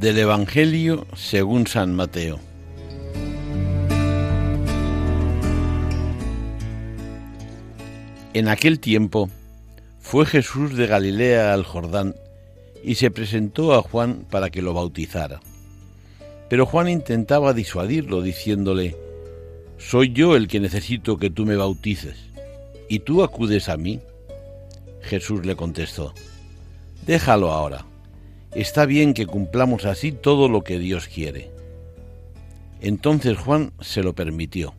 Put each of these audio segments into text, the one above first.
Del Evangelio según San Mateo. En aquel tiempo fue Jesús de Galilea al Jordán y se presentó a Juan para que lo bautizara. Pero Juan intentaba disuadirlo diciéndole, Soy yo el que necesito que tú me bautices, ¿y tú acudes a mí? Jesús le contestó, Déjalo ahora está bien que cumplamos así todo lo que Dios quiere. Entonces Juan se lo permitió.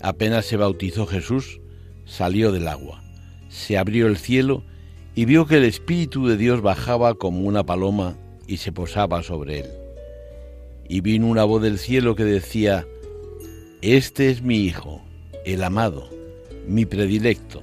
Apenas se bautizó Jesús, salió del agua, se abrió el cielo y vio que el Espíritu de Dios bajaba como una paloma y se posaba sobre él. Y vino una voz del cielo que decía, Este es mi Hijo, el amado, mi predilecto,